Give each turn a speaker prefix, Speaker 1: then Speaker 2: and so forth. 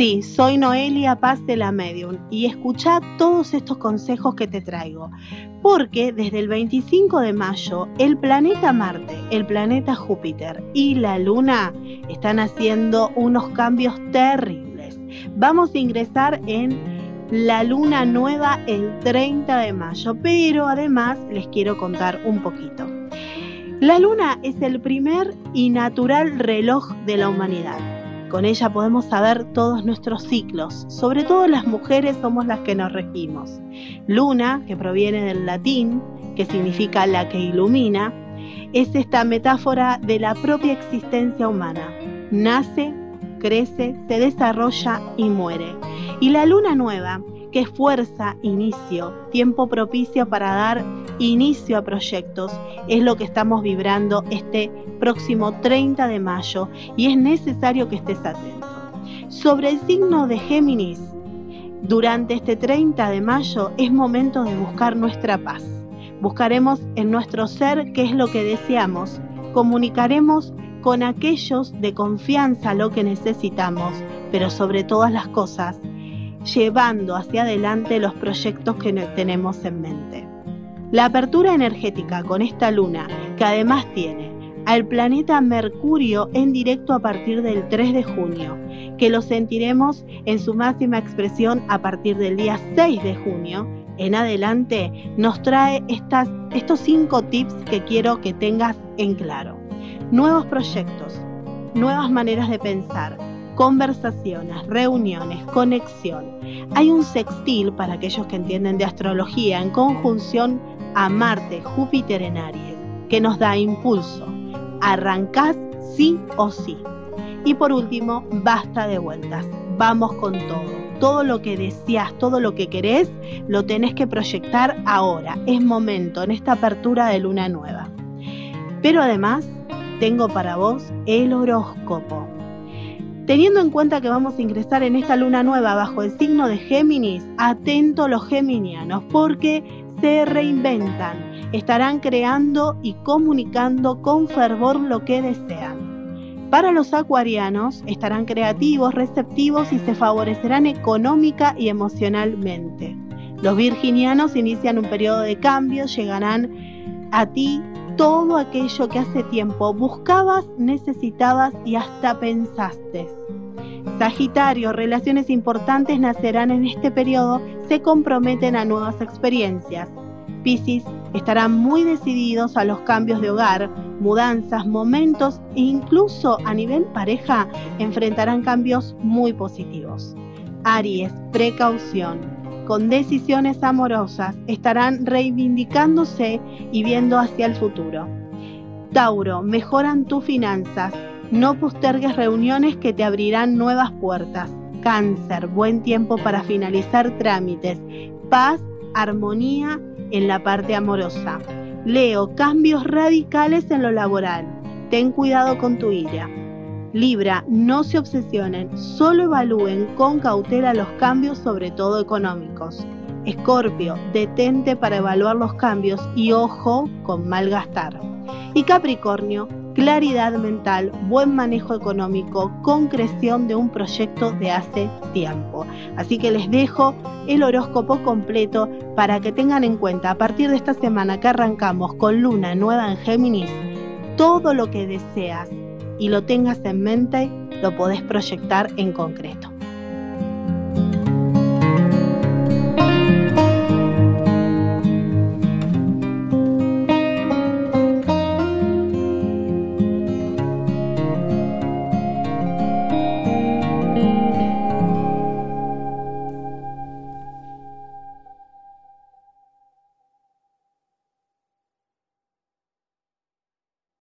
Speaker 1: Sí, soy Noelia Paz de la Medium y escucha todos estos consejos que te traigo, porque desde el 25 de mayo el planeta Marte, el planeta Júpiter y la Luna están haciendo unos cambios terribles. Vamos a ingresar en la luna nueva el 30 de mayo, pero además les quiero contar un poquito. La luna es el primer y natural reloj de la humanidad. Con ella podemos saber todos nuestros ciclos, sobre todo las mujeres somos las que nos regimos. Luna, que proviene del latín, que significa la que ilumina, es esta metáfora de la propia existencia humana. Nace, crece, se desarrolla y muere. Y la luna nueva que fuerza, inicio, tiempo propicio para dar inicio a proyectos. Es lo que estamos vibrando este próximo 30 de mayo y es necesario que estés atento. Sobre el signo de Géminis, durante este 30 de mayo es momento de buscar nuestra paz. Buscaremos en nuestro ser qué es lo que deseamos. Comunicaremos con aquellos de confianza lo que necesitamos, pero sobre todas las cosas, llevando hacia adelante los proyectos que tenemos en mente. La apertura energética con esta luna, que además tiene al planeta Mercurio en directo a partir del 3 de junio, que lo sentiremos en su máxima expresión a partir del día 6 de junio, en adelante nos trae estas, estos cinco tips que quiero que tengas en claro. Nuevos proyectos, nuevas maneras de pensar, conversaciones, reuniones, conexión. Hay un sextil para aquellos que entienden de astrología en conjunción a Marte, Júpiter en Aries, que nos da impulso. Arrancás sí o sí. Y por último, basta de vueltas. Vamos con todo. Todo lo que deseas, todo lo que querés, lo tenés que proyectar ahora. Es momento, en esta apertura de luna nueva. Pero además, tengo para vos el horóscopo. Teniendo en cuenta que vamos a ingresar en esta luna nueva bajo el signo de Géminis, atento los geminianos porque se reinventan, estarán creando y comunicando con fervor lo que desean. Para los acuarianos estarán creativos, receptivos y se favorecerán económica y emocionalmente. Los virginianos inician un periodo de cambio, llegarán a ti todo aquello que hace tiempo buscabas, necesitabas y hasta pensaste. Sagitario, relaciones importantes nacerán en este periodo, se comprometen a nuevas experiencias. Piscis, estarán muy decididos a los cambios de hogar, mudanzas, momentos e incluso a nivel pareja enfrentarán cambios muy positivos. Aries, precaución con decisiones amorosas, estarán reivindicándose y viendo hacia el futuro. Tauro, mejoran tus finanzas, no postergues reuniones que te abrirán nuevas puertas. Cáncer, buen tiempo para finalizar trámites. Paz, armonía en la parte amorosa. Leo, cambios radicales en lo laboral. Ten cuidado con tu ira. Libra, no se obsesionen, solo evalúen con cautela los cambios, sobre todo económicos. Escorpio, detente para evaluar los cambios y ojo con malgastar. Y Capricornio, claridad mental, buen manejo económico, concreción de un proyecto de hace tiempo. Así que les dejo el horóscopo completo para que tengan en cuenta a partir de esta semana que arrancamos con luna nueva en Géminis, todo lo que deseas y lo tengas en mente, lo podés proyectar en concreto.